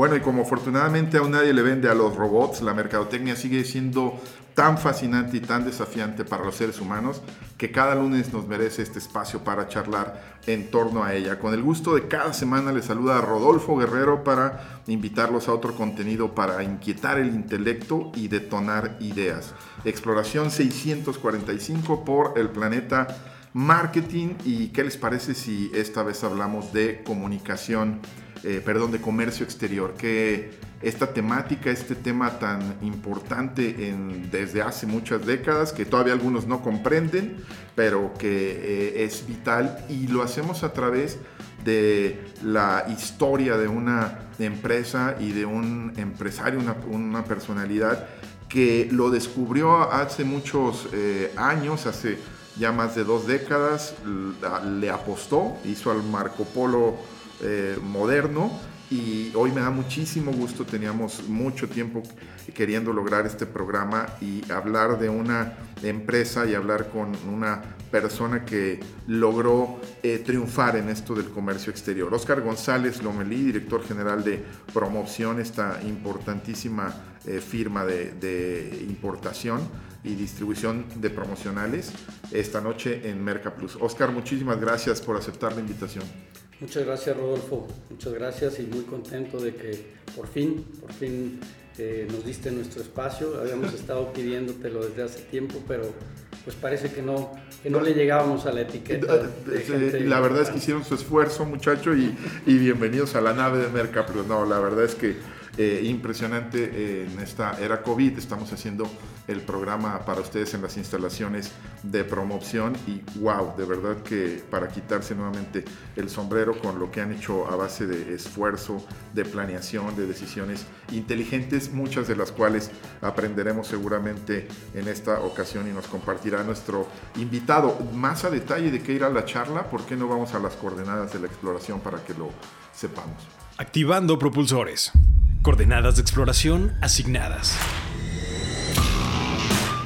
Bueno, y como afortunadamente aún nadie le vende a los robots, la mercadotecnia sigue siendo tan fascinante y tan desafiante para los seres humanos que cada lunes nos merece este espacio para charlar en torno a ella. Con el gusto de cada semana les saluda a Rodolfo Guerrero para invitarlos a otro contenido para inquietar el intelecto y detonar ideas. Exploración 645 por el planeta marketing y qué les parece si esta vez hablamos de comunicación eh, perdón, de comercio exterior, que esta temática, este tema tan importante desde hace muchas décadas, que todavía algunos no comprenden, pero que eh, es vital y lo hacemos a través de la historia de una empresa y de un empresario, una, personalidad que lo descubrió hace muchos eh, años, hace ya más de dos décadas, le apostó, hizo al Marco Polo eh, moderno y hoy me da muchísimo gusto, teníamos mucho tiempo queriendo lograr este programa y hablar de una empresa y hablar con una persona que logró eh, triunfar en esto del comercio exterior. Oscar González Lomelí, director general de promoción, esta importantísima eh, firma de, de importación y distribución de promocionales esta noche en Merca Plus. Oscar, muchísimas gracias por aceptar la invitación. Muchas gracias Rodolfo, muchas gracias y muy contento de que por fin, por fin eh, nos diste nuestro espacio. Habíamos estado pidiéndotelo desde hace tiempo, pero pues parece que no, que no le llegábamos a la etiqueta. la verdad es que hicieron su esfuerzo, muchacho, y, y bienvenidos a la nave de Mercaplus. No, la verdad es que eh, impresionante eh, en esta era COVID. Estamos haciendo el programa para ustedes en las instalaciones de promoción y wow, de verdad que para quitarse nuevamente el sombrero con lo que han hecho a base de esfuerzo, de planeación, de decisiones inteligentes, muchas de las cuales aprenderemos seguramente en esta ocasión y nos compartirá nuestro invitado. Más a detalle de qué irá la charla, ¿por qué no vamos a las coordenadas de la exploración para que lo sepamos? Activando propulsores. Coordenadas de exploración asignadas.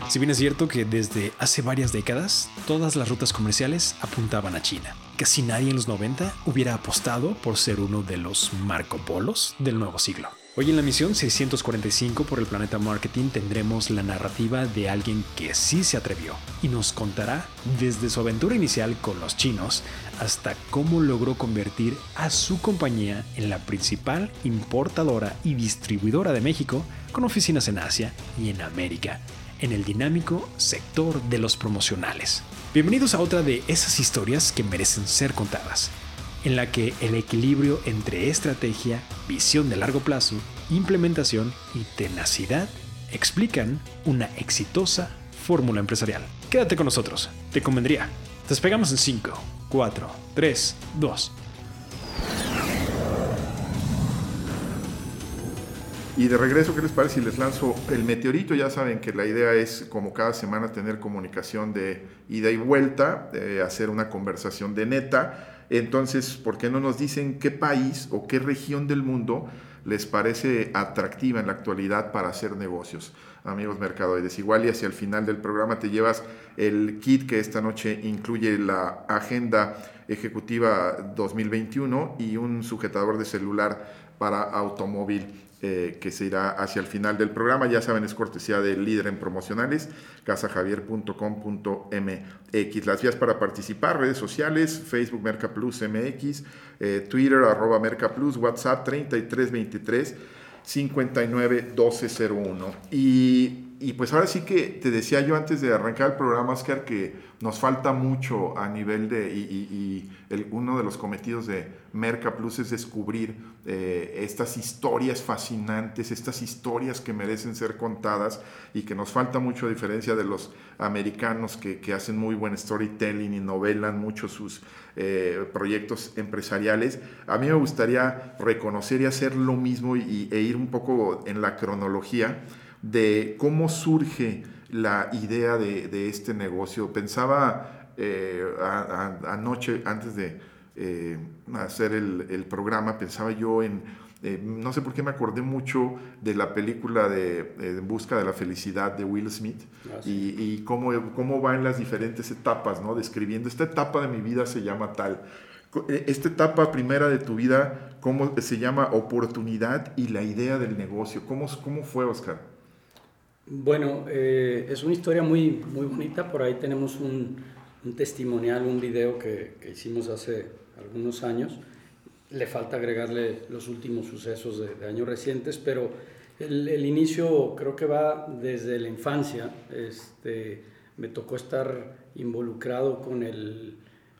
Si bien es cierto que desde hace varias décadas todas las rutas comerciales apuntaban a China, casi nadie en los 90 hubiera apostado por ser uno de los Marco Polos del nuevo siglo. Hoy en la misión 645 por el planeta Marketing tendremos la narrativa de alguien que sí se atrevió y nos contará desde su aventura inicial con los chinos hasta cómo logró convertir a su compañía en la principal importadora y distribuidora de México con oficinas en Asia y en América, en el dinámico sector de los promocionales. Bienvenidos a otra de esas historias que merecen ser contadas en la que el equilibrio entre estrategia, visión de largo plazo, implementación y tenacidad explican una exitosa fórmula empresarial. Quédate con nosotros, te convendría. Despegamos en 5, 4, 3, 2. Y de regreso, ¿qué les parece si les lanzo el meteorito? Ya saben que la idea es, como cada semana, tener comunicación de ida y vuelta, hacer una conversación de neta entonces, ¿por qué no nos dicen qué país o qué región del mundo les parece atractiva en la actualidad para hacer negocios? Amigos mercadoides, igual y hacia el final del programa te llevas el kit que esta noche incluye la agenda ejecutiva 2021 y un sujetador de celular para automóvil eh, que se irá hacia el final del programa. Ya saben, es cortesía del líder en promocionales, casajavier.com.mx. Las vías para participar, redes sociales, Facebook Merca Plus MX, eh, Twitter arroba Merca Plus, WhatsApp 3323 591201. Y, y pues ahora sí que te decía yo antes de arrancar el programa, Oscar, que nos falta mucho a nivel de, y, el, uno de los cometidos de Merca Plus es descubrir eh, estas historias fascinantes, estas historias que merecen ser contadas y que nos falta mucho a diferencia de los americanos que, hacen muy buen storytelling y novelan mucho sus eh, proyectos empresariales. A mí me gustaría reconocer y hacer lo mismo y, e ir un poco en la cronología de cómo surge la idea de, este negocio. Pensaba eh, anoche, antes de eh, hacer el, programa, pensaba yo en, eh, no sé por qué me acordé mucho de la película de En Busca de la Felicidad de Will Smith ah, y, cómo, cómo va en las diferentes etapas, ¿no? Describiendo, esta etapa de mi vida se llama tal. Esta etapa primera de tu vida, ¿cómo se llama oportunidad y la idea del negocio? ¿Cómo, cómo fue, Oscar? Bueno, eh, es una historia muy, muy bonita. Por ahí tenemos un, testimonial, un video que, hicimos hace algunos años. Le falta agregarle los últimos sucesos de, años recientes, pero el, inicio creo que va desde la infancia. Este, me tocó estar involucrado con el,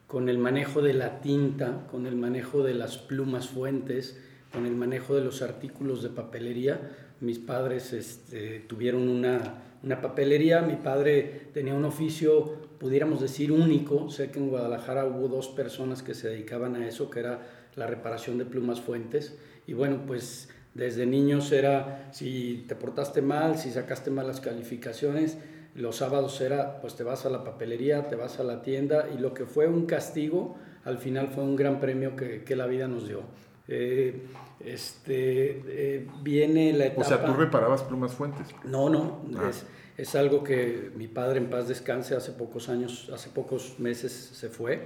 con el manejo de la tinta, con el manejo de las plumas fuentes, con el manejo de los artículos de papelería mis padres este, tuvieron una, papelería, mi padre tenía un oficio, pudiéramos decir, único. Sé que en Guadalajara hubo dos personas que se dedicaban a eso, que era la reparación de plumas fuentes. Y bueno, pues desde niños era, si te portaste mal, si sacaste malas calificaciones, los sábados era, pues te vas a la papelería, te vas a la tienda, y lo que fue un castigo, al final fue un gran premio que la vida nos dio. Eh, este, eh, viene la etapa... O sea, ¿tú reparabas plumas fuentes? No, no, ah. es, algo que mi padre en paz descanse hace pocos años, hace pocos meses se fue.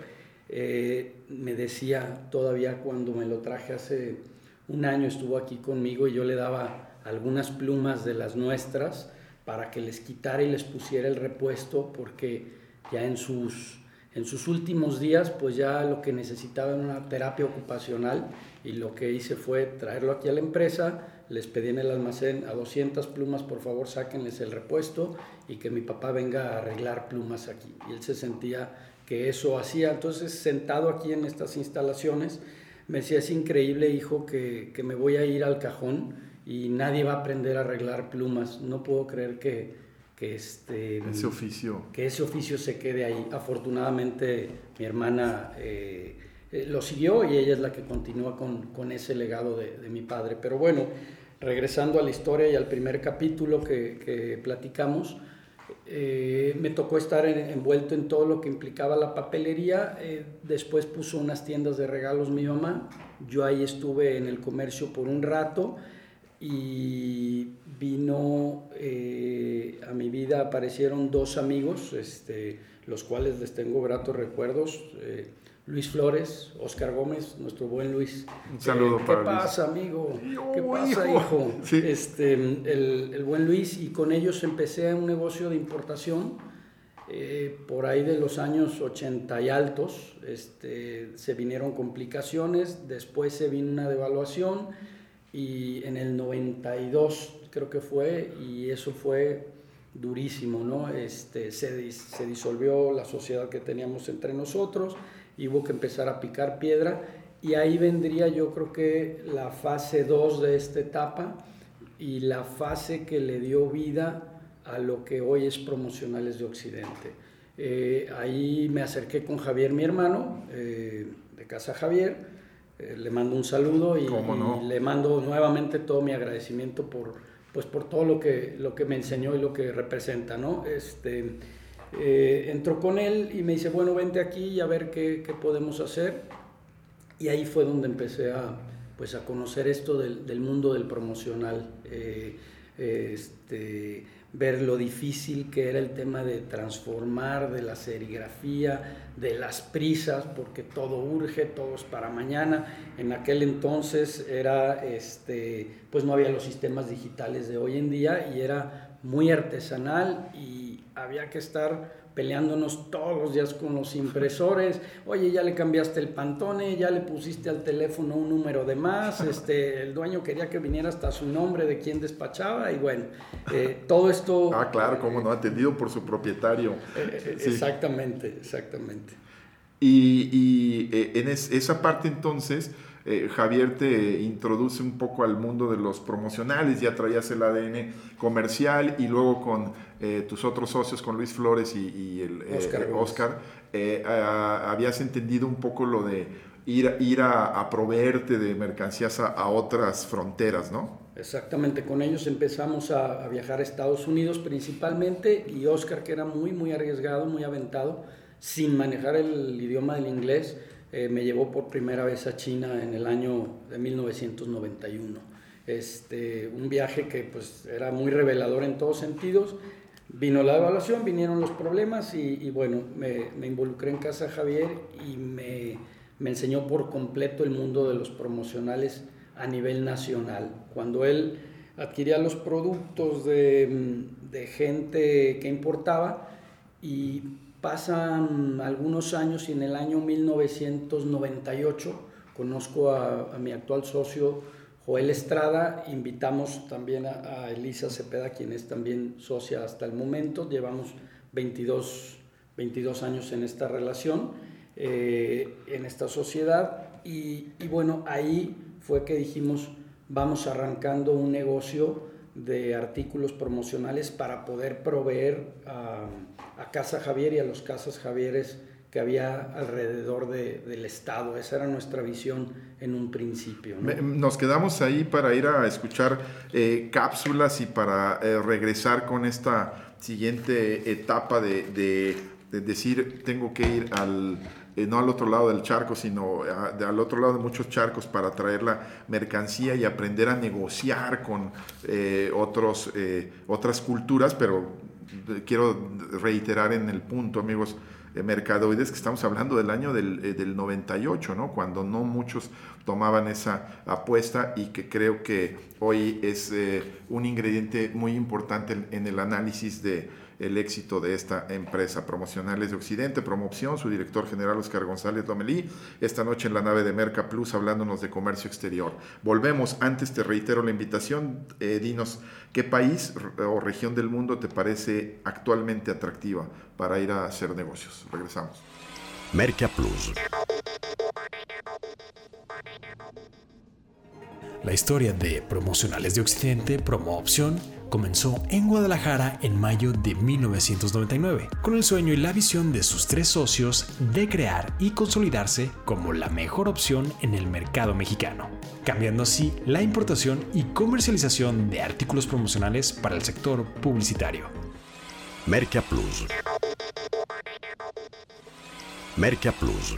Eh, me decía todavía cuando me lo traje hace un año, estuvo aquí conmigo y yo le daba algunas plumas de las nuestras para que les quitara y les pusiera el repuesto porque ya en sus, en sus últimos días pues ya lo que necesitaba era una terapia ocupacional y lo que hice fue traerlo aquí a la empresa, les pedí en el almacén a 200 plumas, por favor sáquenles el repuesto y que mi papá venga a arreglar plumas aquí. Y él se sentía que eso hacía. Entonces, sentado aquí en estas instalaciones, me decía, es increíble, hijo, que, que me voy a ir al cajón y nadie va a aprender a arreglar plumas. No puedo creer que, que este, ese oficio. Que ese oficio se quede ahí. Afortunadamente, mi hermana... Eh, eh, lo siguió y ella es la que continúa con, con ese legado de, de, mi padre. Pero bueno, regresando a la historia y al primer capítulo que, que platicamos, eh, me tocó estar envuelto en todo lo que implicaba la papelería. Eh, después puso unas tiendas de regalos mi mamá. Yo ahí estuve en el comercio por un rato y vino a mi vida, aparecieron dos amigos, este, los cuales les tengo gratos recuerdos. Luis Flores, Oscar Gómez, nuestro buen Luis. Un saludo eh, ¿Qué pasa, amigo? ¿Qué pasa, hijo? Este, el, buen Luis, y con ellos empecé un negocio de importación. Eh, por ahí de los años 80 y altos, este, se vinieron complicaciones, después se vino una devaluación y en el 92 creo que fue, y eso fue durísimo, ¿no? Este, se, se disolvió la sociedad que teníamos entre nosotros y hubo que empezar a picar piedra y ahí vendría yo creo que la fase 2 de esta etapa y la fase que le dio vida a lo que hoy es Promocionales de Occidente. Eh, ahí me acerqué con Javier, mi hermano, eh, de Casa Javier, eh, le mando un saludo y, le mando nuevamente todo mi agradecimiento por, pues, por todo lo que, lo que me enseñó y lo que representa. ¿no? Este, eh, entró con él y me dice, bueno, vente aquí y a ver qué, podemos hacer. Y ahí fue donde empecé a, pues, a conocer esto del, mundo del promocional, eh, este, ver lo difícil que era el tema de transformar, de la serigrafía, de las prisas, porque todo urge, todo es para mañana. En aquel entonces era, este, pues no había los sistemas digitales de hoy en día y era muy artesanal y había que estar peleándonos todos los días con los impresores. Oye, ya le cambiaste el pantone, ya le pusiste al teléfono un número de más. Este, el dueño quería que viniera hasta su nombre de quien despachaba y bueno, eh, todo esto. Ah, claro, cómo no, atendido por su propietario. Eh, eh, exactamente, exactamente. Y, en esa parte entonces eh, Javier te introduce un poco al mundo de los promocionales, ya traías el ADN comercial y luego con eh, tus otros socios, con Luis Flores y, el Oscar, eh, habías entendido un poco lo de ir, ir a, proveerte de mercancías a, otras fronteras, ¿no? Exactamente, con ellos empezamos a, viajar a Estados Unidos principalmente y Oscar, que era muy, muy arriesgado, muy aventado, sin manejar el idioma del inglés, eh, me llevó por primera vez a China en el año de 1991. Este, un viaje que pues era muy revelador en todos sentidos. Vino la evaluación, vinieron los problemas y, bueno, me, involucré en Casa Javier y me, me enseñó por completo el mundo de los promocionales a nivel nacional. Cuando él adquiría los productos de, de gente que importaba y Pasan algunos años y en el año 1998 conozco a, mi actual socio Joel Estrada, invitamos también a, Elisa Cepeda, quien es también socia hasta el momento, llevamos 22, 22 años en esta relación, eh, en esta sociedad, y, y bueno, ahí fue que dijimos, vamos arrancando un negocio de artículos promocionales para poder proveer a, Casa Javier y a los Casas Javieres que había alrededor del Estado. Esa era nuestra visión en un principio. Nos quedamos ahí para ir a escuchar eh, cápsulas y para eh, regresar con esta siguiente etapa de decir, tengo que ir al eh, no al otro lado del charco, sino al otro lado de muchos charcos para traer la mercancía y aprender a negociar con otros, otras culturas, pero quiero reiterar en el punto, amigos mercadoides, que estamos hablando del año del, del 98, ¿no? cuando no muchos tomaban esa apuesta y que creo que hoy es un ingrediente muy importante en el análisis de el éxito de esta empresa. Promocionales de Occidente, Promoción, su director general Oscar González Lomelí, esta noche en la nave de Merca Plus hablándonos de comercio exterior. Volvemos, antes te reitero la invitación, eh, dinos qué país o región del mundo te parece actualmente atractiva para ir a hacer negocios. Regresamos. Merca Plus. La historia de Promocionales de Occidente, Promo Opción, comenzó en Guadalajara en mayo de 1999, con el sueño y la visión de sus tres socios de crear y consolidarse como la mejor opción en el mercado mexicano, cambiando así la importación y comercialización de artículos promocionales para el sector publicitario. Merca Plus. Merca Plus.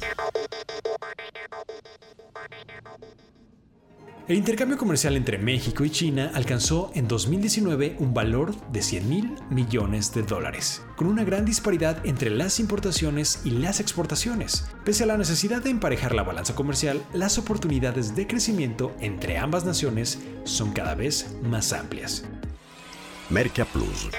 El intercambio comercial entre México y China alcanzó en 2019 un valor de 100 mil millones de dólares, con una gran disparidad entre las importaciones y las exportaciones. Pese a la necesidad de emparejar la balanza comercial, las oportunidades de crecimiento entre ambas naciones son cada vez más amplias. Plus.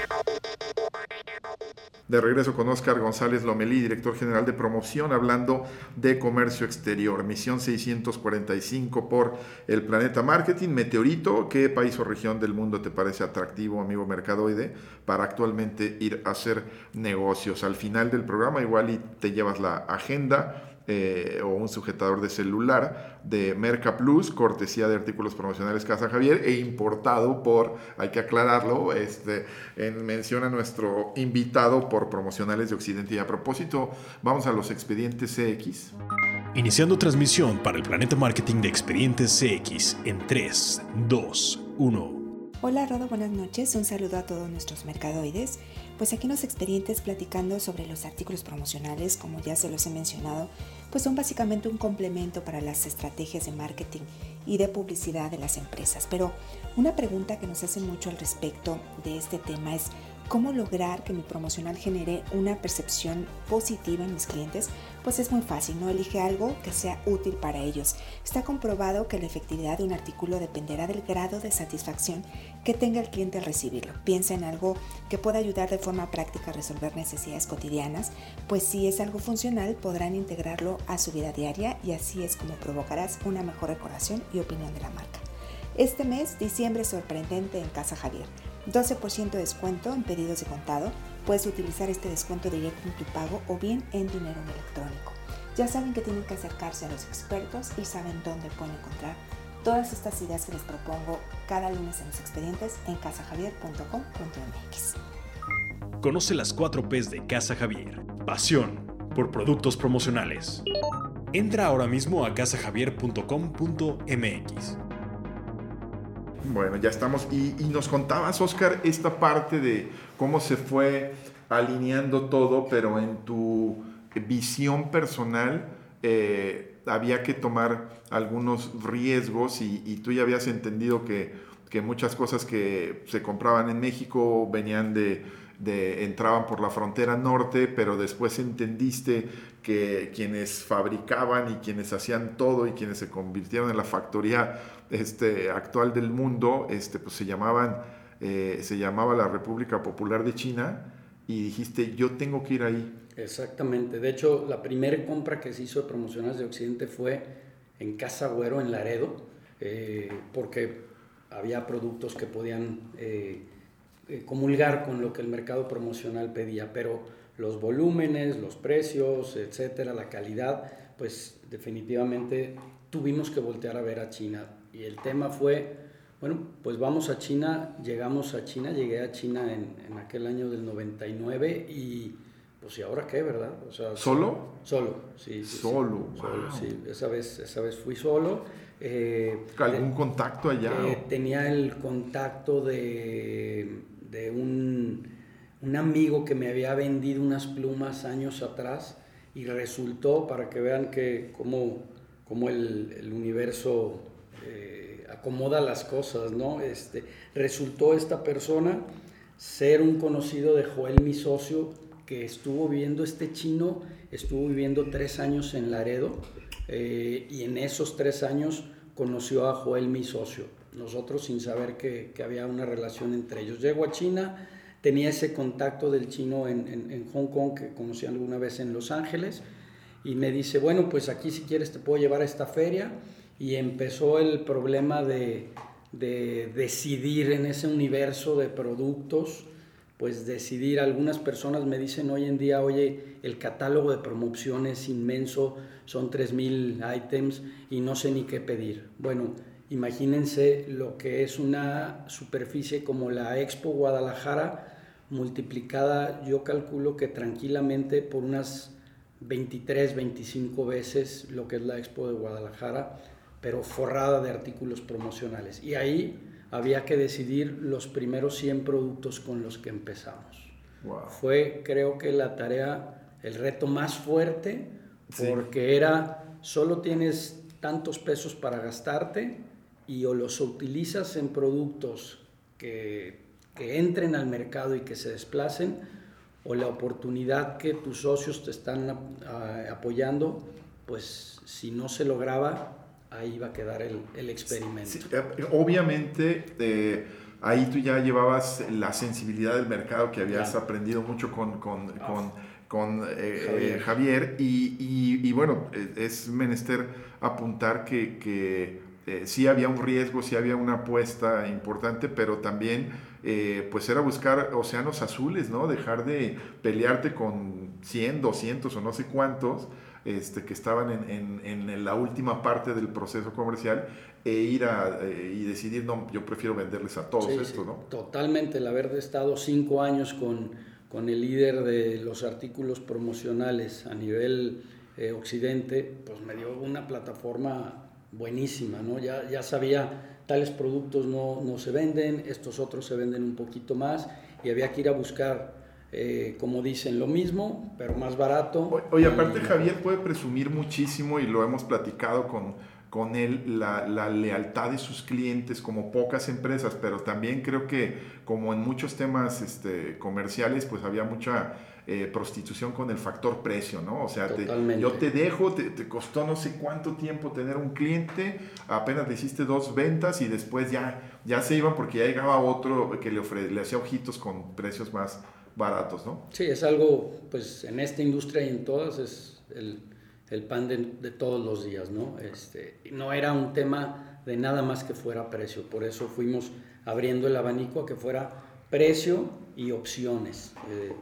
De regreso con Oscar González Lomelí, director general de promoción, hablando de comercio exterior. Misión 645 por el Planeta Marketing. Meteorito, ¿qué país o región del mundo te parece atractivo, amigo mercadoide, para actualmente ir a hacer negocios? Al final del programa igual y te llevas la agenda eh, o un sujetador de celular de Merca Plus, cortesía de artículos promocionales Casa Javier e importado por, hay que aclararlo, este, en mención a nuestro invitado por promocionales de Occidente. Y a propósito, vamos a los expedientes CX. Iniciando transmisión para el Planeta Marketing de Expedientes CX en 3, 2, 1. Hola Rodo, buenas noches. Un saludo a todos nuestros mercadoides. Pues aquí en los platicando sobre los artículos promocionales, como ya se los he mencionado, pues son básicamente un complemento para las estrategias de marketing y de publicidad de las empresas. Pero una pregunta que nos hace mucho al respecto de este tema es ¿Cómo lograr que mi promocional genere una percepción positiva en mis clientes? Pues es muy fácil, ¿no? Elige algo que sea útil para ellos. Está comprobado que la efectividad de un artículo dependerá del grado de satisfacción que tenga el cliente al recibirlo. Piensa en algo que pueda ayudar de forma práctica a resolver necesidades cotidianas, pues si es algo funcional podrán integrarlo a su vida diaria y así es como provocarás una mejor recordación y opinión de la marca. Este mes, diciembre sorprendente en Casa Javier. 12% de descuento en pedidos de contado. Puedes utilizar este descuento directo en tu pago o bien en dinero electrónico. Ya saben que tienen que acercarse a los expertos y saben dónde pueden encontrar todas estas ideas que les propongo cada lunes en los expedientes en casajavier.com.mx. Conoce las 4 P's de Casa Javier. Pasión por productos promocionales. Entra ahora mismo a casajavier.com.mx. Bueno, ya estamos. Y, nos contabas, Oscar, esta parte de cómo se fue alineando todo, pero en tu visión personal eh, había que tomar algunos riesgos y, tú ya habías entendido que, que, muchas cosas que se compraban en México venían de, de, entraban por la frontera norte, pero después entendiste que quienes fabricaban y quienes hacían todo y quienes se convirtieron en la factoría este, actual del mundo, este, pues se llamaban, eh, se llamaba la República Popular de China y dijiste, yo tengo que ir ahí. Exactamente. De hecho, la primera compra que se hizo de promocionales de Occidente fue en Casa Güero, en Laredo, eh, porque había productos que podían eh, comulgar con lo que el mercado promocional pedía, pero los volúmenes, los precios, etcétera, la calidad, pues definitivamente tuvimos que voltear a ver a China. Y el tema fue, bueno, pues vamos a China, llegamos a China, llegué a China en, en aquel año del 99 y pues ¿y ahora qué, verdad? O sea, ¿Solo? Solo, sí. solo, solo sí. Esa vez, esa vez fui solo. Eh, ¿Algún contacto allá? Eh, tenía el contacto de, de un un amigo que me había vendido unas plumas años atrás y resultó, para que vean que cómo, cómo el, el, universo eh, acomoda las cosas, ¿no? Este, resultó esta persona ser un conocido de Joel, mi socio, que estuvo viviendo, este chino estuvo viviendo tres años en Laredo eh, y en esos tres años conoció a Joel, mi socio. Nosotros sin saber que, había una relación entre ellos. Llego a China, tenía ese contacto del chino en, Hong Kong que conocí alguna vez en Los Ángeles y me dice, bueno, pues aquí si quieres te puedo llevar a esta feria y empezó el problema de, decidir en ese universo de productos, pues decidir, algunas personas me dicen hoy en día, oye, el catálogo de promoción es inmenso, son 3.000 items y no sé ni qué pedir. Bueno, imagínense lo que es una superficie como la Expo Guadalajara, multiplicada, yo calculo que tranquilamente por unas 23, 25 veces lo que es la Expo de Guadalajara, pero forrada de artículos promocionales. Y ahí había que decidir los primeros 100 productos con los que empezamos. Fue, creo que la tarea, el reto más fuerte, porque era, solo tienes tantos pesos para gastarte y o los utilizas en productos que que entren al mercado y que se desplacen, o la oportunidad que tus socios te están apoyando, pues si no se lograba, ahí va a quedar el, experimento. Eh, obviamente, eh, ahí tú ya llevabas la sensibilidad del mercado que habías aprendido mucho con, con, ah. con, eh, Javier. y, bueno, es menester apuntar que, que sí había un riesgo, sí había una apuesta importante, pero también eh, pues era buscar océanos azules, ¿no? Dejar de pelearte con 100, 200 o no sé cuántos este, que estaban en, en, en la última parte del proceso comercial e ir a, eh, y decidir, no, yo prefiero venderles a todos esto, ¿no? Totalmente, el haber estado cinco años con, con el líder de los artículos promocionales a nivel eh, occidente, pues me dio una plataforma buenísima, ¿no? Ya, ya sabía tales productos no, no, se venden, estos otros se venden un poquito más y había que ir a buscar, eh, como dicen, lo mismo, pero más barato. Oye, aparte Javier puede presumir muchísimo y lo hemos platicado con, con él, la, la, lealtad de sus clientes como pocas empresas, pero también creo que como en muchos temas este, comerciales, pues había mucha eh, prostitución con el factor precio, ¿no? O sea, yo te dejo, te, costó no sé cuánto tiempo tener un cliente, apenas le hiciste dos ventas y después ya, ya se iban porque ya llegaba otro que le, le hacía ojitos con precios más baratos, ¿no? Sí, es algo, pues en esta industria y en todas es el, el pan de, de, todos los días, ¿no? Este, no era un tema de nada más que fuera precio, por eso fuimos abriendo el abanico a que fuera precio y opciones. Eh,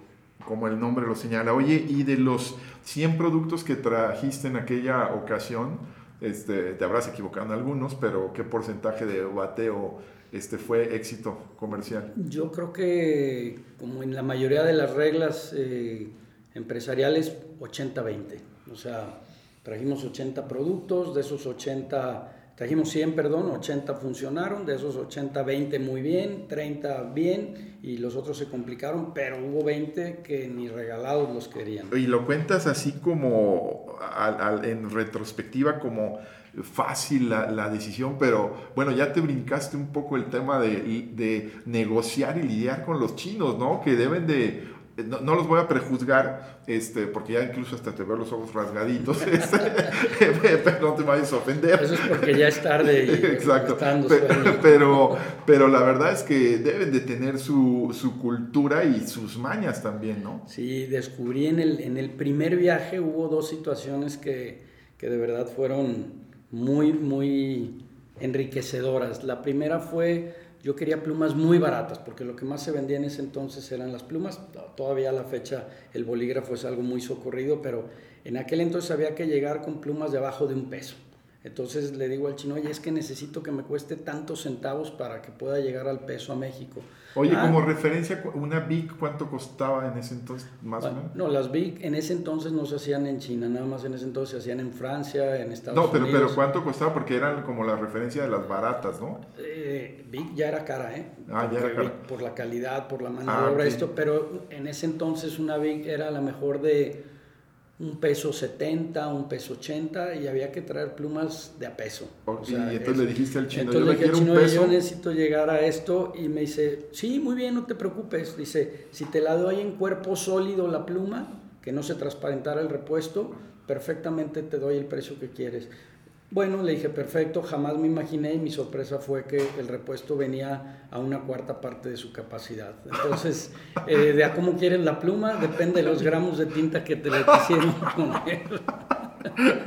como el nombre lo señala. Oye, y de los 100 productos que trajiste en aquella ocasión, este, te habrás equivocado en algunos, pero ¿qué porcentaje de bateo este, fue éxito comercial? Yo creo que, como en la mayoría de las reglas eh, empresariales, 80-20. O sea, trajimos 80 productos, de esos 80 trajimos 100, perdón, 80 funcionaron, de esos 80, 20 muy bien, 30 bien y los otros se complicaron, pero hubo 20 que ni regalados los querían. Y lo cuentas así como en retrospectiva como fácil la, decisión, pero bueno, ya te brincaste un poco el tema de negociar y lidiar con los chinos, ¿no? Que deben de no, los voy a prejuzgar, este, porque ya incluso hasta te veo los ojos rasgaditos, este, pero no te vayas a ofender. Eso es porque ya es tarde y Exacto. Pero, pero, la verdad es que deben de tener su, su, cultura y sus mañas también, ¿no? Sí, descubrí en el, en el primer viaje hubo dos situaciones que, que de verdad fueron muy, muy enriquecedoras. La primera fue yo quería plumas muy baratas, porque lo que más se vendía en ese entonces eran las plumas. Todavía a la fecha el bolígrafo es algo muy socorrido, pero en aquel entonces había que llegar con plumas de abajo de un peso. Entonces le digo al chino, oye, es que necesito que me cueste tantos centavos para que pueda llegar al peso a México. Oye, ah. como referencia, una Big, ¿cuánto costaba en ese entonces más o menos? No, las Big en ese entonces no se hacían en China, nada más en ese entonces se hacían en Francia, en Estados no, pero, Unidos. No, pero ¿cuánto costaba? Porque eran como la referencia de las baratas, ¿no? Eh, Big ya era cara, ¿eh? Ah, ya era cara. por la calidad, por la mano de ah, obra, esto, pero en ese entonces una Big era la mejor de un peso 70, un peso 80 y había que traer plumas de a peso. y entonces le dijiste al chino, yo, le dije, chino, yo necesito llegar a esto y me dice, sí, muy bien, no te preocupes. Dice, si te la doy en cuerpo sólido la pluma, que no se transparentara el repuesto, perfectamente te doy el precio que quieres. Bueno, le dije, perfecto, jamás me imaginé y mi sorpresa fue que el repuesto venía a una cuarta parte de su capacidad. Entonces, eh, de a cómo quieres la pluma, depende de los gramos de tinta que te le quisieron poner.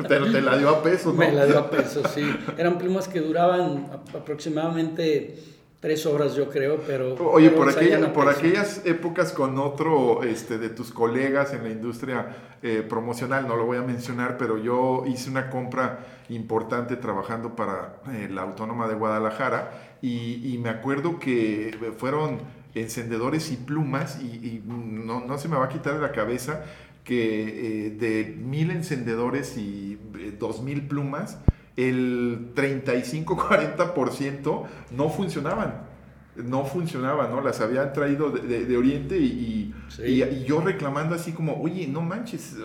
Pero te la dio a peso, ¿no? Me la dio a peso, sí. Eran plumas que duraban aproximadamente tres horas yo creo, pero... Oye, por, por aquellas épocas con otro este, de tus colegas en la industria eh, promocional, no lo voy a mencionar, pero yo hice una compra importante trabajando para eh, la Autónoma de Guadalajara y, me acuerdo que fueron encendedores y plumas y, no, no, se me va a quitar de la cabeza que eh, de mil encendedores y dos mil plumas, el 35-40% no funcionaban. No funcionaban, ¿no? Las habían traído de, Oriente y, y, yo reclamando así como, oye, no manches,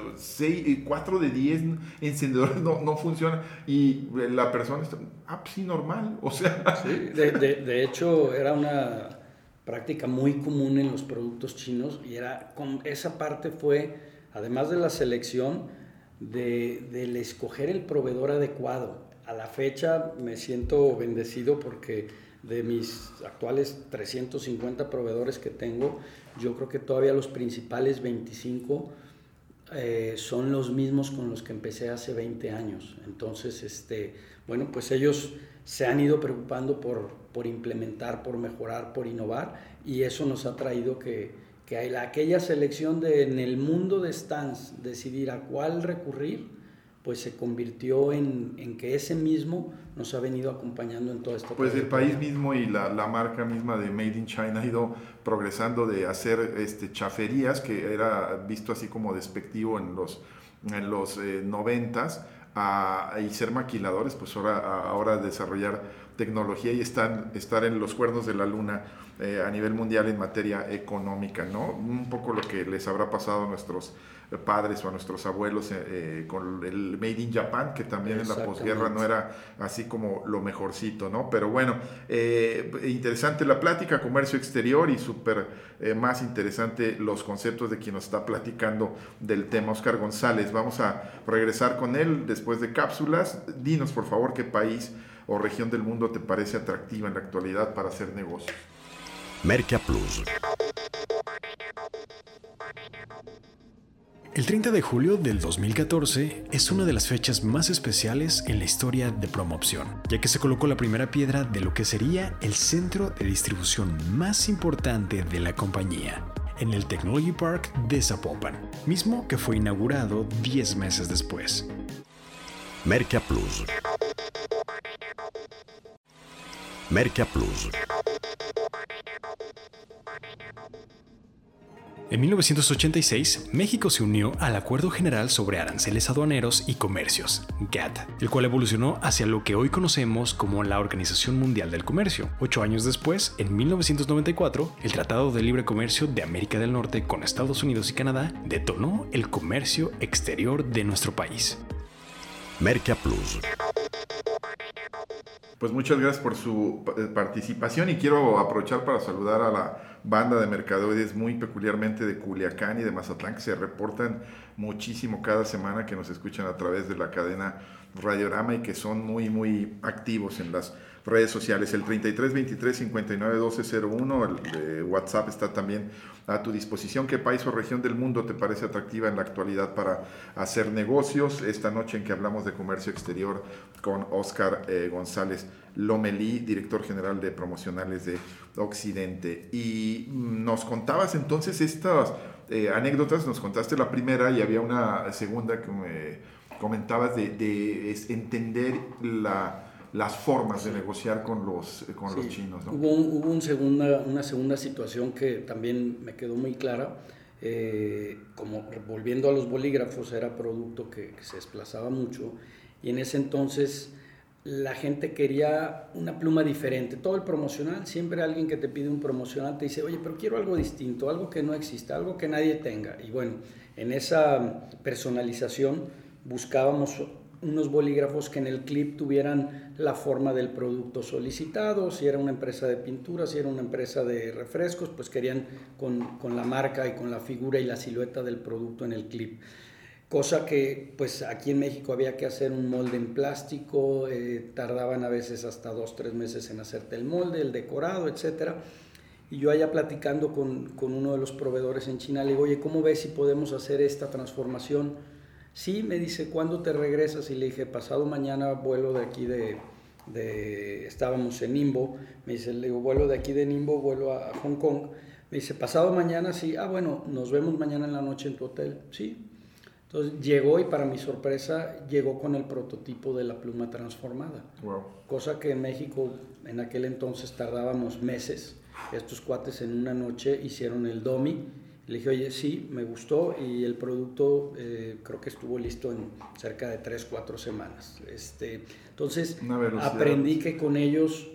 4 de 10 encendedores no, no funcionan. Y la persona está, ah, pues sí, normal. O sea. Sí, de, de hecho, era una práctica muy común en los productos chinos y era, con esa parte fue, además de la selección, de, del escoger el proveedor adecuado. A la fecha me siento bendecido porque de mis actuales 350 proveedores que tengo, yo creo que todavía los principales 25 eh, son los mismos con los que empecé hace 20 años. Entonces, este, bueno, pues ellos se han ido preocupando por, por implementar, por mejorar, por innovar y eso nos ha traído que, que hay aquella selección de en el mundo de stands decidir a cuál recurrir, pues se convirtió en, en que ese mismo nos ha venido acompañando en todo esto. Pues el país mismo y la, la, marca misma de Made in China ha ido progresando de hacer este, chaferías, que era visto así como despectivo en los, en los eh, noventas, y ser maquiladores, pues ahora, ahora desarrollar tecnología y están, estar en los cuernos de la luna eh, a nivel mundial en materia económica, ¿no? Un poco lo que les habrá pasado a nuestros padres o a nuestros abuelos eh, eh, con el Made in Japan, que también en la posguerra no era así como lo mejorcito, ¿no? Pero bueno, interesante la plática, comercio exterior y súper más interesante los conceptos de quien nos está platicando del tema, Oscar González. Vamos a regresar con él después de cápsulas. Dinos, por favor, qué país o región del mundo te parece atractiva en la actualidad para hacer negocios. Merca Plus. El 30 de julio del 2014 es una de las fechas más especiales en la historia de Promoopción, ya que se colocó la primera piedra de lo que sería el centro de distribución más importante de la compañía, en el Technology Park de Zapopan, mismo que fue inaugurado 10 meses después. Merca Plus. Merca Plus. En 1986, México se unió al Acuerdo General sobre Aranceles Aduaneros y Comercios, GATT, el cual evolucionó hacia lo que hoy conocemos como la Organización Mundial del Comercio. Ocho años después, en 1994, el Tratado de Libre Comercio de América del Norte con Estados Unidos y Canadá detonó el comercio exterior de nuestro país. Merca Plus. Pues muchas gracias por su eh, participación y quiero aprovechar para saludar a la banda de mercadoides muy peculiarmente de Culiacán y de Mazatlán que se reportan muchísimo cada semana que nos escuchan a través de la cadena Radiorama y que son muy muy activos en las redes sociales. El 33 23 59 12 01, el de WhatsApp está también a tu disposición. ¿Qué país o región del mundo te parece atractiva en la actualidad para hacer negocios? Esta noche en que hablamos de comercio exterior con Oscar eh, González Lomelí, director general de promocionales de Occidente. Y nos contabas entonces estas eh, anécdotas, nos contaste la primera y había una segunda que me comentabas de, de entender la las formas de negociar con los, con los chinos. Hubo, hubo un segunda, una segunda situación que también me quedó muy clara. Eh, como volviendo a los bolígrafos, era producto que, se desplazaba mucho y en ese entonces la gente quería una pluma diferente. Todo el promocional, siempre alguien que te pide un promocional te dice, oye, pero quiero algo distinto, algo que no exista, algo que nadie tenga. Y bueno, en esa personalización buscábamos unos bolígrafos que en el clip tuvieran la forma del producto solicitado, si era una empresa de pintura, si era una empresa de refrescos, pues querían con, con, la marca y con la figura y la silueta del producto en el clip. Cosa que pues aquí en México había que hacer un molde en plástico, eh, tardaban a veces hasta dos, tres meses en hacerte el molde, el decorado, etc. Y yo allá platicando con, con uno de los proveedores en China, le digo, oye, ¿cómo ves si podemos hacer esta transformación? Sí, me dice, ¿cuándo te regresas? Y le dije, pasado mañana vuelo de aquí de, de estábamos en Nimbo, me dice, le digo, vuelo de aquí de Nimbo, vuelo a Hong Kong. Me dice, pasado mañana, sí, ah, bueno, nos vemos mañana en la noche en tu hotel, sí. Entonces llegó y para mi sorpresa llegó con el prototipo de la pluma transformada. Wow. Cosa que en México en aquel entonces tardábamos meses. Estos cuates en una noche hicieron el DOMI le dije, oye, sí, me gustó y el producto eh, creo que estuvo listo en cerca de 3, 4 semanas. Este, entonces, aprendí que con ellos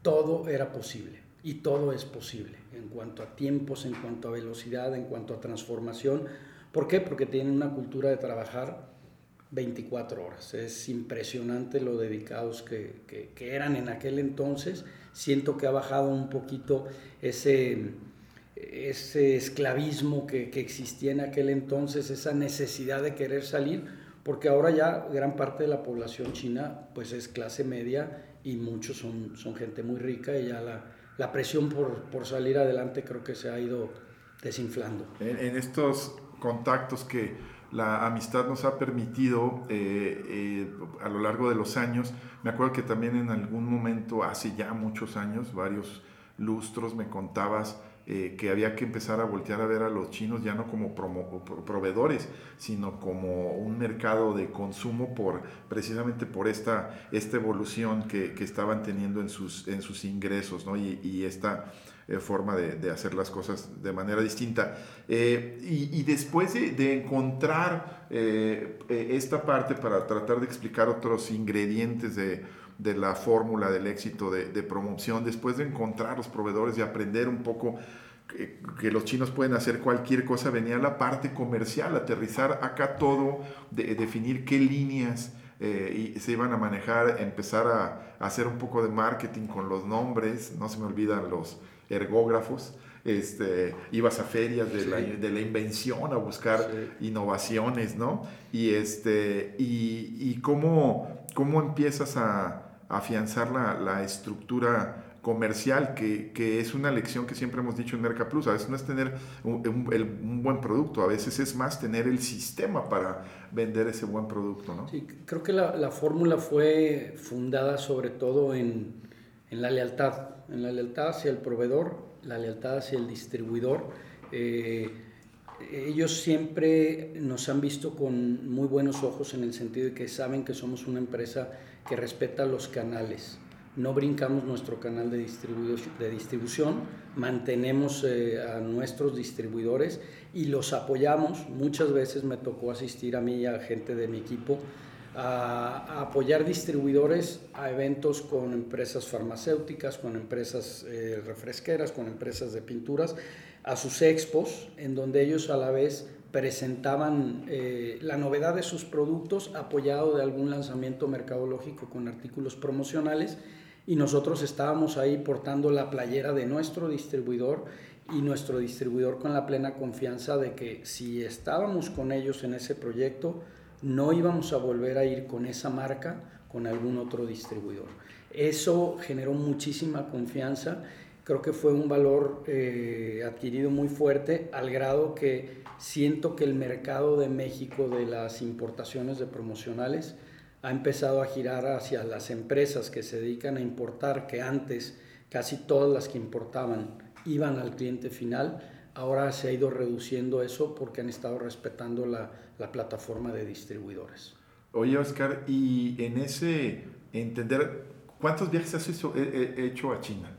todo era posible y todo es posible en cuanto a tiempos, en cuanto a velocidad, en cuanto a transformación. ¿Por qué? Porque tienen una cultura de trabajar 24 horas. Es impresionante lo dedicados que, que, que eran en aquel entonces. Siento que ha bajado un poquito ese ese esclavismo que, que, existía en aquel entonces, esa necesidad de querer salir, porque ahora ya gran parte de la población china pues es clase media y muchos son, son gente muy rica y ya la, la presión por, por, salir adelante creo que se ha ido desinflando. En, estos contactos que la amistad nos ha permitido eh, eh, a lo largo de los años, me acuerdo que también en algún momento, hace ya muchos años, varios lustros, me contabas eh, que había que empezar a voltear a ver a los chinos ya no como proveedores, sino como un mercado de consumo por, precisamente por esta, esta evolución que, que estaban teniendo en sus, en sus ingresos ¿no? y, esta eh, forma de, hacer las cosas de manera distinta. Eh, y, después de, de encontrar esta parte para tratar de explicar otros ingredientes de de la fórmula del éxito de, promoción, después de encontrar los proveedores y aprender un poco que, los chinos pueden hacer cualquier cosa, venía la parte comercial, aterrizar acá todo, de, definir qué líneas eh, y se iban a manejar, empezar a, hacer un poco de marketing con los nombres, no se me olvidan los ergógrafos. Este, ibas a ferias de, la, de la, invención a buscar innovaciones, ¿no? Y, este, y, y cómo, cómo empiezas a, afianzar la, la estructura comercial, que, que, es una lección que siempre hemos dicho en Merca Plus. A veces no es tener un, un, buen producto, a veces es más tener el sistema para vender ese buen producto. ¿no? Sí, creo que la, la fórmula fue fundada sobre todo en, en, la lealtad, en la lealtad hacia el proveedor, la lealtad hacia el distribuidor. Eh, ellos siempre nos han visto con muy buenos ojos en el sentido de que saben que somos una empresa que respeta los canales. no brincamos nuestro canal de, distribución, mantenemos eh, a nuestros distribuidores y los apoyamos. Muchas veces me tocó asistir a mí y a gente de mi equipo a, apoyar distribuidores a eventos con empresas farmacéuticas, con empresas eh, refresqueras, con empresas de pinturas, a sus expos, en donde ellos a la vez presentaban eh, la novedad de sus productos apoyado de algún lanzamiento mercadológico con artículos promocionales y nosotros estábamos ahí portando la playera de nuestro distribuidor y nuestro distribuidor con la plena confianza de que si estábamos con ellos en ese proyecto, no íbamos a volver a ir con esa marca con algún otro distribuidor. Eso generó muchísima confianza, creo que fue un valor eh, adquirido muy fuerte al grado que siento que el mercado de México de las importaciones de promocionales ha empezado a girar hacia las empresas que se dedican a importar, que antes casi todas las que importaban iban al cliente final, ahora se ha ido reduciendo eso porque han estado respetando la, la plataforma de distribuidores. Oye, Oscar, y en ese entender, ¿cuántos viajes has hecho, a China?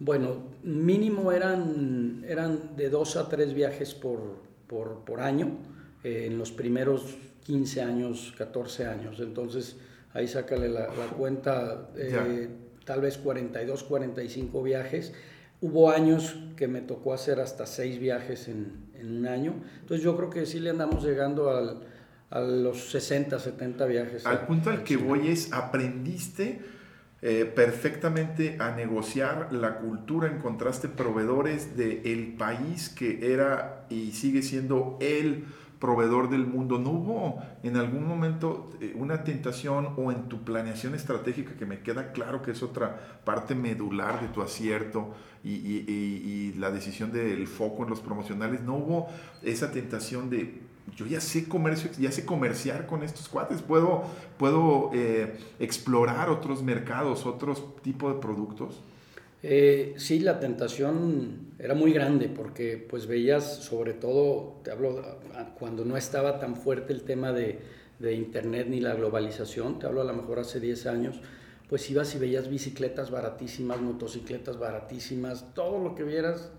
Bueno, mínimo eran, eran de dos a tres viajes por, por, por año, eh, en los primeros 15 años, 14 años. Entonces, ahí sácale la, la cuenta, eh, tal vez 42, 45 viajes. Hubo años que me tocó hacer hasta seis viajes en, en un año. Entonces yo creo que sí le andamos llegando al, a los 60, 70 viajes. Al punto al que voy es, aprendiste eh, perfectamente a negociar la cultura, encontraste proveedores del el país que era y sigue siendo el proveedor del mundo. ¿No hubo en algún momento eh, una tentación o en tu planeación estratégica, que me queda claro que es otra parte medular de tu acierto y, y, la decisión del foco en los promocionales, no hubo esa tentación de yo ya sé comercio, ya sé comerciar con estos cuates, puedo, puedo eh, explorar otros mercados, otros tipos de productos. Eh, sí, la tentación era muy grande porque pues veías sobre todo, te hablo cuando no estaba tan fuerte el tema de, de, internet ni la globalización, te hablo a lo mejor hace 10 años, pues ibas y veías bicicletas baratísimas, motocicletas baratísimas, todo lo que vieras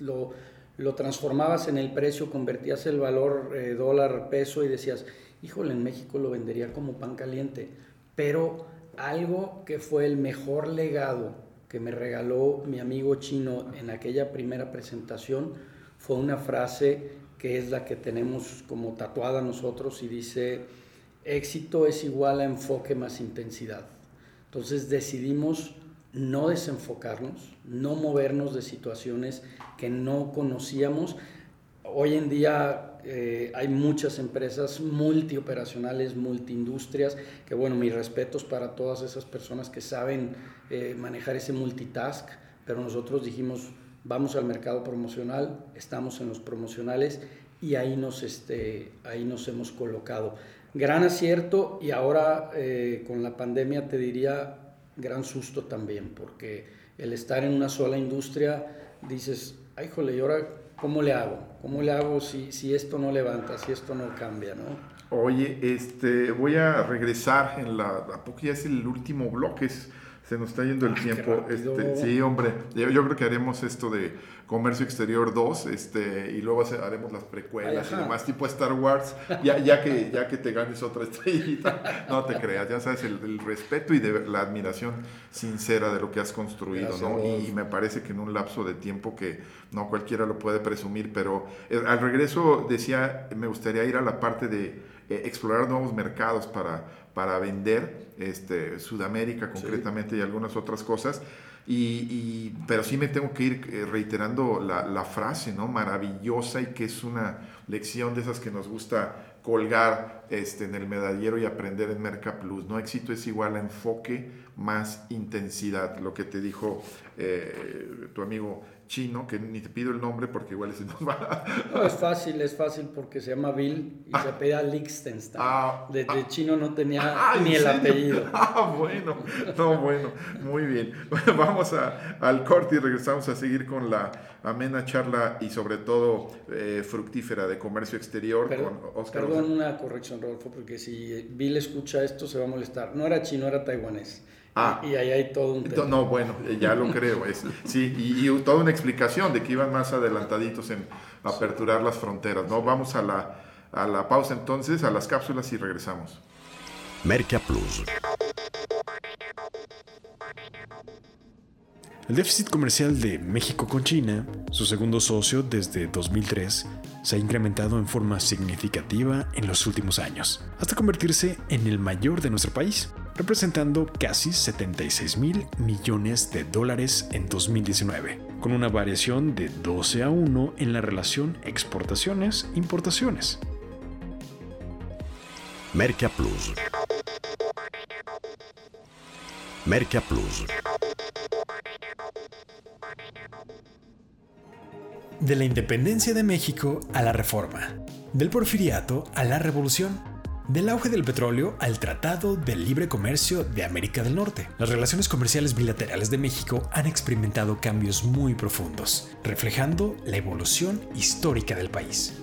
lo, lo transformabas en el precio, convertías el valor eh, dólar, peso y decías, híjole, en México lo vendería como pan caliente, pero algo que fue el mejor legado que me regaló mi amigo chino en aquella primera presentación fue una frase que es la que tenemos como tatuada nosotros y dice, éxito es igual a enfoque más intensidad. Entonces decidimos no desenfocarnos, no movernos de situaciones que no conocíamos. Hoy en día eh, hay muchas empresas multioperacionales, multiindustrias, que bueno, mis respetos para todas esas personas que saben eh, manejar ese multitask, pero nosotros dijimos, vamos al mercado promocional, estamos en los promocionales y ahí nos, este, ahí nos hemos colocado. Gran acierto y ahora eh, con la pandemia te diría gran susto también, porque el estar en una sola industria, dices, ay, jole, ¿y ahora cómo le hago? ¿Cómo le hago si, si esto no levanta, si esto no cambia, no? Oye, este, voy a regresar en la, a ya es el último bloque, se nos está yendo el ah, tiempo. Este, sí, hombre, yo, creo que haremos esto de Comercio Exterior 2, este, y luego haremos las precuelas y demás, tipo Star Wars, ya, ya, que, ya que te ganes otra estrellita, no te creas, ya sabes, el, respeto y de, la admiración sincera de lo que has construido, ¿no? Y, me parece que en un lapso de tiempo que no cualquiera lo puede presumir, pero eh, al regreso decía, me gustaría ir a la parte de eh, explorar nuevos mercados para, para vender, este, Sudamérica concretamente y algunas otras cosas. Y, pero sí me tengo que ir eh, reiterando la, la, frase, ¿no? Maravillosa y que es una lección de esas que nos gusta colgar este, en el medallero y aprender en Merca Plus, ¿no? Éxito es igual a enfoque más intensidad, lo que te dijo eh, tu amigo chino, que ni te pido el nombre porque igual ese nos va No, es fácil, es fácil porque se llama Bill y se ah. apellida Liechtenstein. Ah, de, ah. chino no tenía ah, ni el apellido. Ah, bueno, no, bueno, muy bien. Bueno, vamos a, al corte y regresamos a seguir con la amena charla y sobre todo eh, fructífera de comercio exterior con Oscar. Perdón, una corrección, Rodolfo, porque si Bill escucha esto se va a molestar. No era chino, era taiwanés. Ah, y ahí hay todo un tema. No, bueno, ya lo creo. Es, sí, y, y, toda una explicación de que iban más adelantaditos en aperturar las fronteras. ¿no? Vamos a la, a la pausa entonces, a las cápsulas y regresamos. Merca Plus. El déficit comercial de México con China, su segundo socio desde 2003, se ha incrementado en forma significativa en los últimos años, hasta convertirse en el mayor de nuestro país, representando casi 76 mil millones de dólares en 2019, con una variación de 12 a 1 en la relación exportaciones-importaciones. Merca Plus. Merca Plus. De la independencia de México a la reforma, del porfiriato a la revolución, del auge del petróleo al Tratado de Libre Comercio de América del Norte. Las relaciones comerciales bilaterales de México han experimentado cambios muy profundos, reflejando la evolución histórica del país.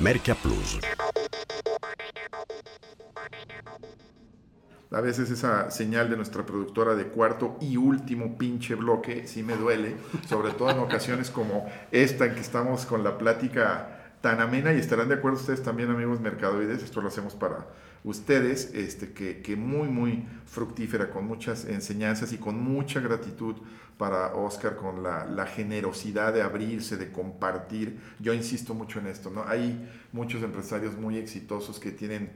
Merca Plus. A veces esa señal de nuestra productora de cuarto y último pinche bloque sí me duele, sobre todo en ocasiones como esta en que estamos con la plática tan amena y estarán de acuerdo ustedes también amigos mercadoides, esto lo hacemos para ustedes, este, que, que muy muy fructífera, con muchas enseñanzas y con mucha gratitud para Oscar, con la, la generosidad de abrirse, de compartir. Yo insisto mucho en esto, ¿no? Hay muchos empresarios muy exitosos que tienen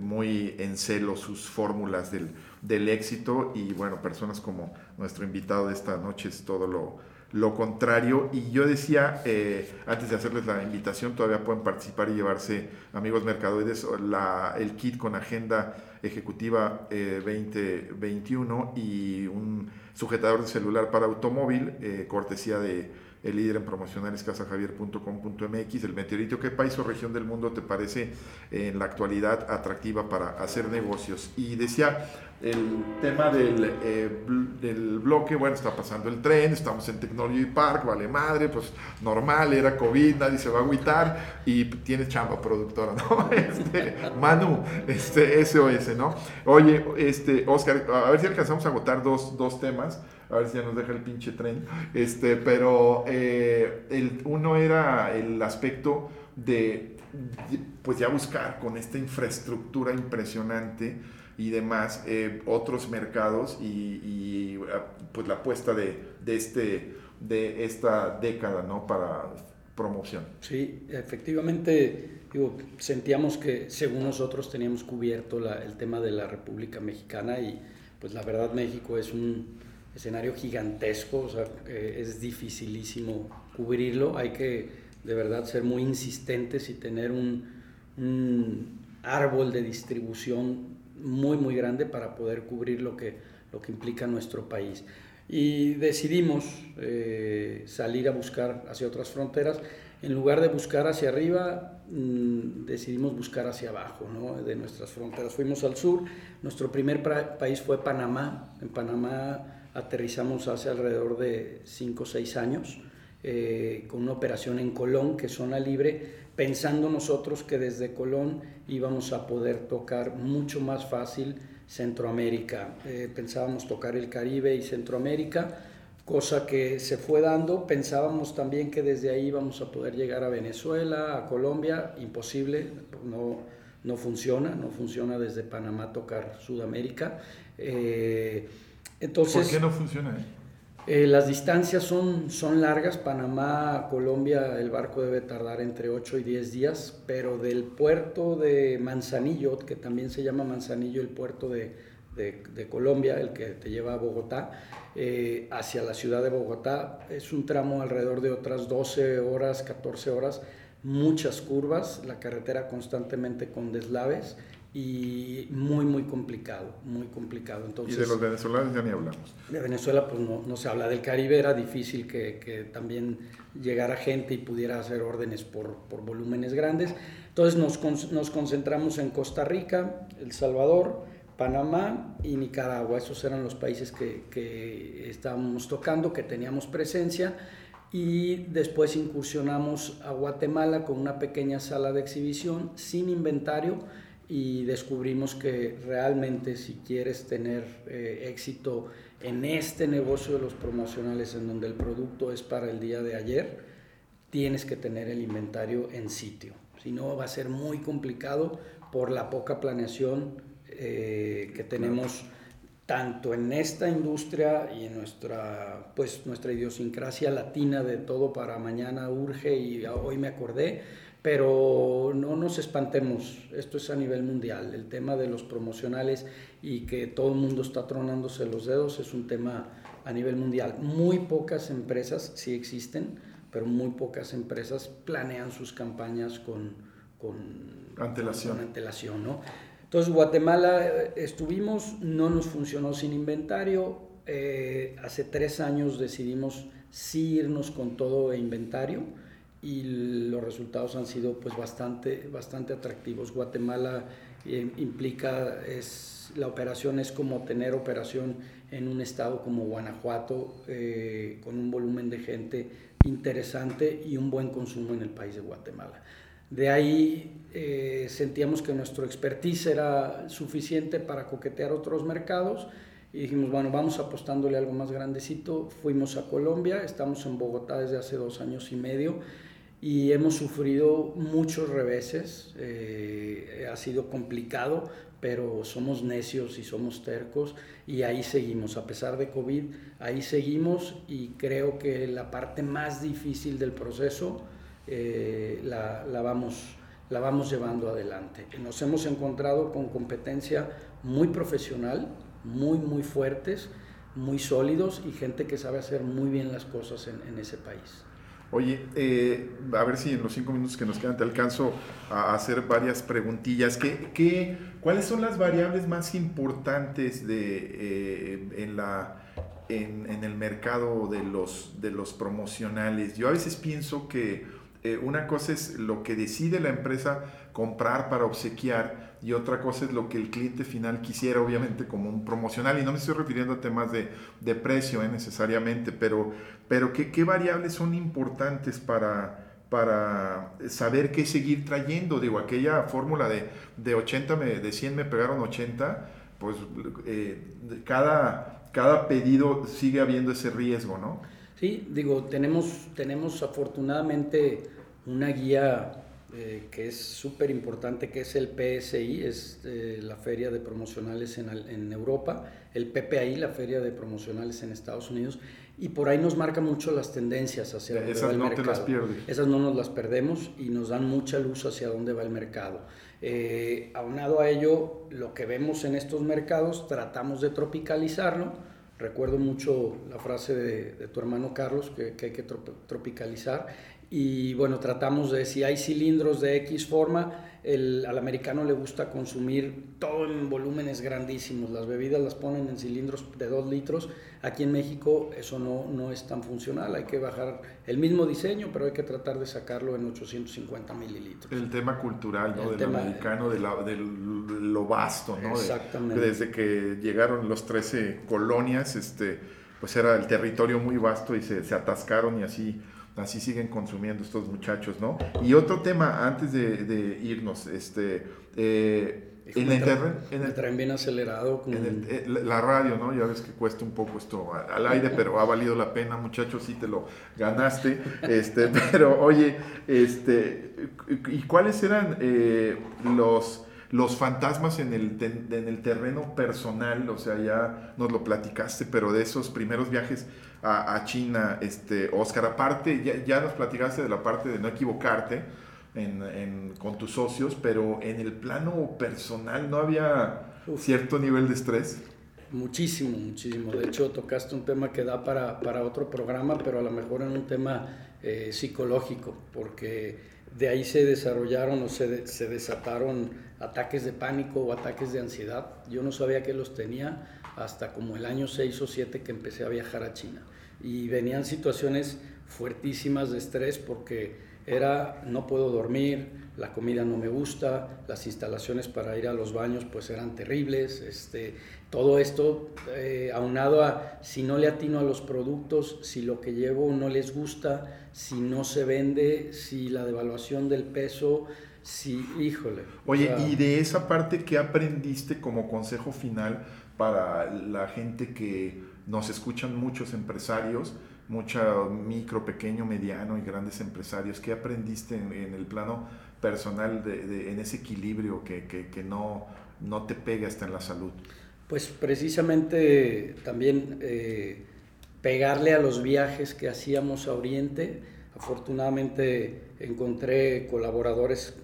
muy en celo sus fórmulas del, del, éxito y bueno, personas como nuestro invitado de esta noche es todo lo, lo contrario. Y yo decía, eh, antes de hacerles la invitación, todavía pueden participar y llevarse, amigos mercadoides, la, el kit con agenda ejecutiva 2021 eh, y un sujetador de celular para automóvil, eh, cortesía de el líder en promocionales casajavier.com.mx, el meteorito, ¿qué país o región del mundo te parece en la actualidad atractiva para hacer negocios? Y decía, el tema del, eh, del, bloque, bueno, está pasando el tren, estamos en Technology Park, vale madre, pues normal, era COVID, nadie se va a agüitar y tiene chamba productora, ¿no? Este, Manu, este, SOS, ¿no? Oye, este, Oscar, a ver si alcanzamos a agotar dos, dos temas a ver si ya nos deja el pinche tren. Este, pero eh, el, uno era el aspecto de, pues ya buscar con esta infraestructura impresionante y demás eh, otros mercados y, ah, pues la apuesta de, de, este, de esta década, ¿no? Para promoción. Sí, efectivamente, digo, sentíamos que según nosotros teníamos cubierto la, el tema de la República Mexicana y pues la verdad México es un escenario gigantesco, o sea, eh, es dificilísimo cubrirlo, hay que de verdad ser muy insistentes y tener un, árbol de distribución muy, muy grande para poder cubrir lo que, lo que implica nuestro país. Y decidimos eh, salir a buscar hacia otras fronteras. En lugar de buscar hacia arriba, mm, decidimos buscar hacia abajo ¿no? de nuestras fronteras. Fuimos al sur. Nuestro primer país fue Panamá. En Panamá aterrizamos hace alrededor de 5 o 6 años eh, con una operación en Colón, que es zona libre, pensando nosotros que desde Colón íbamos a poder tocar mucho más fácil Centroamérica. Eh, pensábamos tocar el Caribe y Centroamérica, cosa que se fue dando. Pensábamos también que desde ahí íbamos a poder llegar a Venezuela, a Colombia, imposible, no, no funciona, no funciona desde Panamá tocar Sudamérica. Eh, entonces, ¿Por qué no funciona? Eh, las distancias son, son largas. Panamá, Colombia, el barco debe tardar entre 8 y 10 días, pero del puerto de Manzanillo, que también se llama Manzanillo, el puerto de, de, Colombia, el que te lleva a Bogotá, eh, hacia la ciudad de Bogotá, es un tramo alrededor de otras 12 horas, 14 horas, muchas curvas, la carretera constantemente con deslaves y muy, muy complicado, muy complicado. Entonces, y de los venezolanos ya ni hablamos. De Venezuela pues no, no se habla, del Caribe era difícil que, que, también llegara gente y pudiera hacer órdenes por, por volúmenes grandes. Entonces nos, nos concentramos en Costa Rica, El Salvador, Panamá y Nicaragua. Esos eran los países que, que estábamos tocando, que teníamos presencia. Y después incursionamos a Guatemala con una pequeña sala de exhibición sin inventario y descubrimos que realmente si quieres tener eh, éxito en este negocio de los promocionales en donde el producto es para el día de ayer, tienes que tener el inventario en sitio. Si no, va a ser muy complicado por la poca planeación eh, que tenemos tanto en esta industria y en nuestra, pues, nuestra idiosincrasia latina de todo para mañana urge y hoy me acordé, pero no nos espantemos, esto es a nivel mundial, el tema de los promocionales y que todo el mundo está tronándose los dedos es un tema a nivel mundial. Muy pocas empresas, sí existen, pero muy pocas empresas planean sus campañas con, con antelación. Con antelación ¿no? Entonces, Guatemala eh, estuvimos, no nos funcionó sin inventario. Eh, hace tres años decidimos sí irnos con todo e inventario y los resultados han sido pues bastante, bastante atractivos. Guatemala eh, implica, es, la operación es como tener operación en un estado como Guanajuato, con un volumen de gente interesante y un buen consumo en el país de Guatemala. De ahí eh, sentíamos que nuestro expertise era suficiente para coquetear otros mercados y dijimos, bueno, vamos apostándole algo más grandecito. Fuimos a Colombia, estamos en Bogotá desde hace dos años y medio y hemos sufrido muchos reveses. Eh, ha sido complicado, pero somos necios y somos tercos y ahí seguimos. A pesar de COVID, ahí seguimos y creo que la parte más difícil del proceso eh, la, la, vamos, la vamos llevando adelante. Nos hemos encontrado con competencia muy profesional, muy, muy fuertes, muy sólidos y gente que sabe hacer muy bien las cosas en, en ese país. Oye, eh, a ver si en los cinco minutos que nos quedan te alcanzo a hacer varias preguntillas. ¿Qué, qué, cuáles son las variables más importantes de, eh, en, la, en, el mercado de los, de los promocionales? Yo a veces pienso que eh, una cosa es lo que decide la empresa comprar para obsequiar y otra cosa es lo que el cliente final quisiera, obviamente como un promocional. Y no me estoy refiriendo a temas de, de precio eh, necesariamente, pero, pero ¿qué, ¿qué, variables son importantes para, para saber qué seguir trayendo? Digo, aquella fórmula de, de 80, me, de 100 me pegaron 80, pues eh, cada, cada pedido sigue habiendo ese riesgo, ¿no? Sí, digo, tenemos, tenemos afortunadamente una guía eh, que es súper importante, que es el PSI, es eh, la Feria de Promocionales en, en, Europa, el PPI, la Feria de Promocionales en Estados Unidos, y por ahí nos marca mucho las tendencias hacia dónde Esas va el no mercado. te las pierdes. Esas no nos las perdemos y nos dan mucha luz hacia dónde va el mercado. Eh, aunado a ello, lo que vemos en estos mercados, tratamos de tropicalizarlo. Recuerdo mucho la frase de, de tu hermano Carlos, que, que hay que tropicalizar y bueno, tratamos de, si hay cilindros de X forma, el, al americano le gusta consumir todo en volúmenes grandísimos, las bebidas las ponen en cilindros de 2 litros, aquí en México eso no, no es tan funcional, hay que bajar el mismo diseño, pero hay que tratar de sacarlo en 850 mililitros. El tema cultural, ¿no? El del tema, americano, de, la, de, lo vasto, ¿no? Exactamente. De, desde que llegaron los 13 colonias, este, pues era el territorio muy vasto y se, se atascaron y así así siguen consumiendo estos muchachos, ¿no? Y otro tema, antes de, de irnos, este, eh, en, el terreno, en el tren bien acelerado. Con... En el, eh, la radio, ¿no? Ya ves que cuesta un poco esto al aire, pero ha valido la pena, muchachos, sí te lo ganaste. este, pero oye, este, ¿y cuáles eran eh, los los fantasmas en el, en el terreno personal, o sea, ya nos lo platicaste, pero de esos primeros viajes a, a China, este, Oscar, aparte, ya, ya, nos platicaste de la parte de no equivocarte en, en, con tus socios, pero en el plano personal no había Uf. cierto nivel de estrés. Muchísimo, muchísimo. De hecho, tocaste un tema que da para, para otro programa, pero a lo mejor en un tema eh, psicológico, porque de ahí se desarrollaron o se, se, desataron ataques de pánico o ataques de ansiedad. Yo no sabía que los tenía hasta como el año 6 o 7 que empecé a viajar a China. Y venían situaciones fuertísimas de estrés porque era no puedo dormir, la comida no me gusta, las instalaciones para ir a los baños pues eran terribles, este, todo esto eh, aunado a si no le atino a los productos, si lo que llevo no les gusta, si no se vende, si la devaluación del peso, Sí, híjole. Oye, y de esa parte, ¿qué aprendiste como consejo final para la gente que nos escuchan muchos empresarios, mucho micro, pequeño, mediano y grandes empresarios? ¿Qué aprendiste en, el plano personal, de, en ese equilibrio que, que, no, no te pega hasta en la salud? Pues precisamente también eh, pegarle a los viajes que hacíamos a Oriente. Afortunadamente encontré colaboradores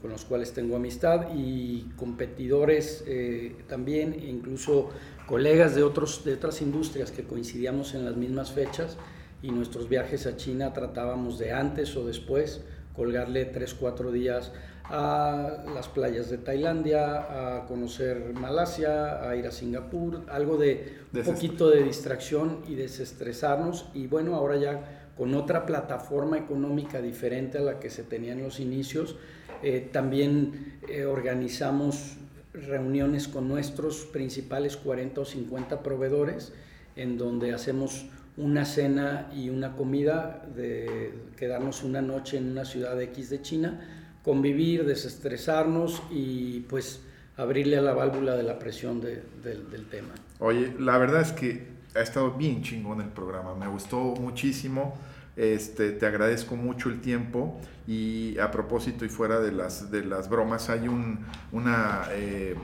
con los cuales tengo amistad y competidores eh, también, incluso colegas de, otros, de otras industrias que coincidíamos en las mismas fechas y nuestros viajes a China tratábamos de antes o después colgarle 3, 4 días a las playas de Tailandia, a conocer Malasia, a ir a Singapur, algo de un poquito de distracción y desestresarnos. Y bueno, ahora ya con otra plataforma económica diferente a la que se tenía en los inicios, eh, también eh, organizamos reuniones con nuestros principales 40 o 50 proveedores, en donde hacemos una cena y una comida, de quedarnos una noche en una ciudad X de China, convivir, desestresarnos y pues abrirle a la válvula de la presión del tema. Oye, la verdad es que ha estado bien chingón el programa, me gustó muchísimo. Este, te agradezco mucho el tiempo y a propósito y fuera de las, de las bromas, hay un, una eh,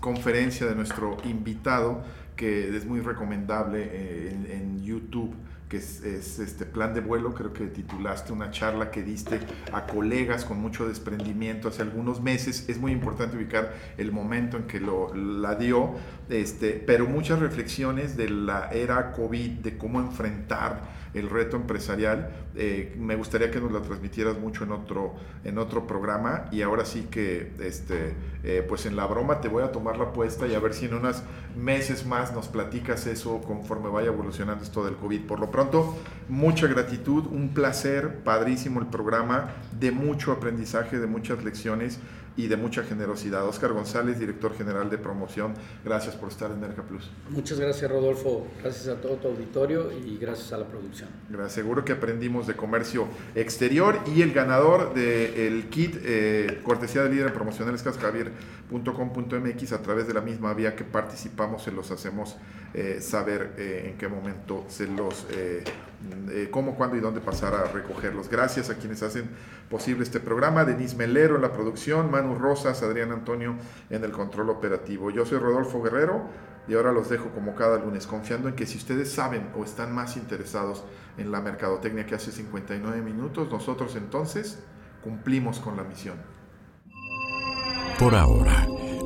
conferencia de nuestro invitado que es muy recomendable eh, en, YouTube que es, este plan de vuelo, creo que titulaste una charla que diste a colegas con mucho desprendimiento hace algunos meses. Es muy importante ubicar el momento en que lo, la dio, este, pero muchas reflexiones de la era COVID, de cómo enfrentar el reto empresarial. Eh, me gustaría que nos la transmitieras mucho en otro, en otro programa y ahora sí que, este, eh, pues en la broma te voy a tomar la apuesta y a ver si en unos meses más nos platicas eso conforme vaya evolucionando esto del COVID. Por lo pronto, mucha gratitud, un placer, padrísimo el programa, de mucho aprendizaje, de muchas lecciones y de mucha generosidad. Oscar González, director general de promoción, gracias por estar en Merca Plus. Muchas gracias Rodolfo, gracias a todo tu auditorio y gracias a la producción. Gracias, seguro que aprendimos de comercio exterior y el ganador del kit eh, cortesía de líder en promocionales cascavier.com.mx a través de la misma vía que participamos se los hacemos eh, saber eh, en qué momento se los eh, cómo, cuándo y dónde pasar a recogerlos. Gracias a quienes hacen posible este programa, Denise Melero en la producción, Manu Rosas, Adrián Antonio en el control operativo. Yo soy Rodolfo Guerrero y ahora los dejo como cada lunes, confiando en que si ustedes saben o están más interesados en la mercadotecnia que hace 59 minutos, nosotros entonces cumplimos con la misión. Por ahora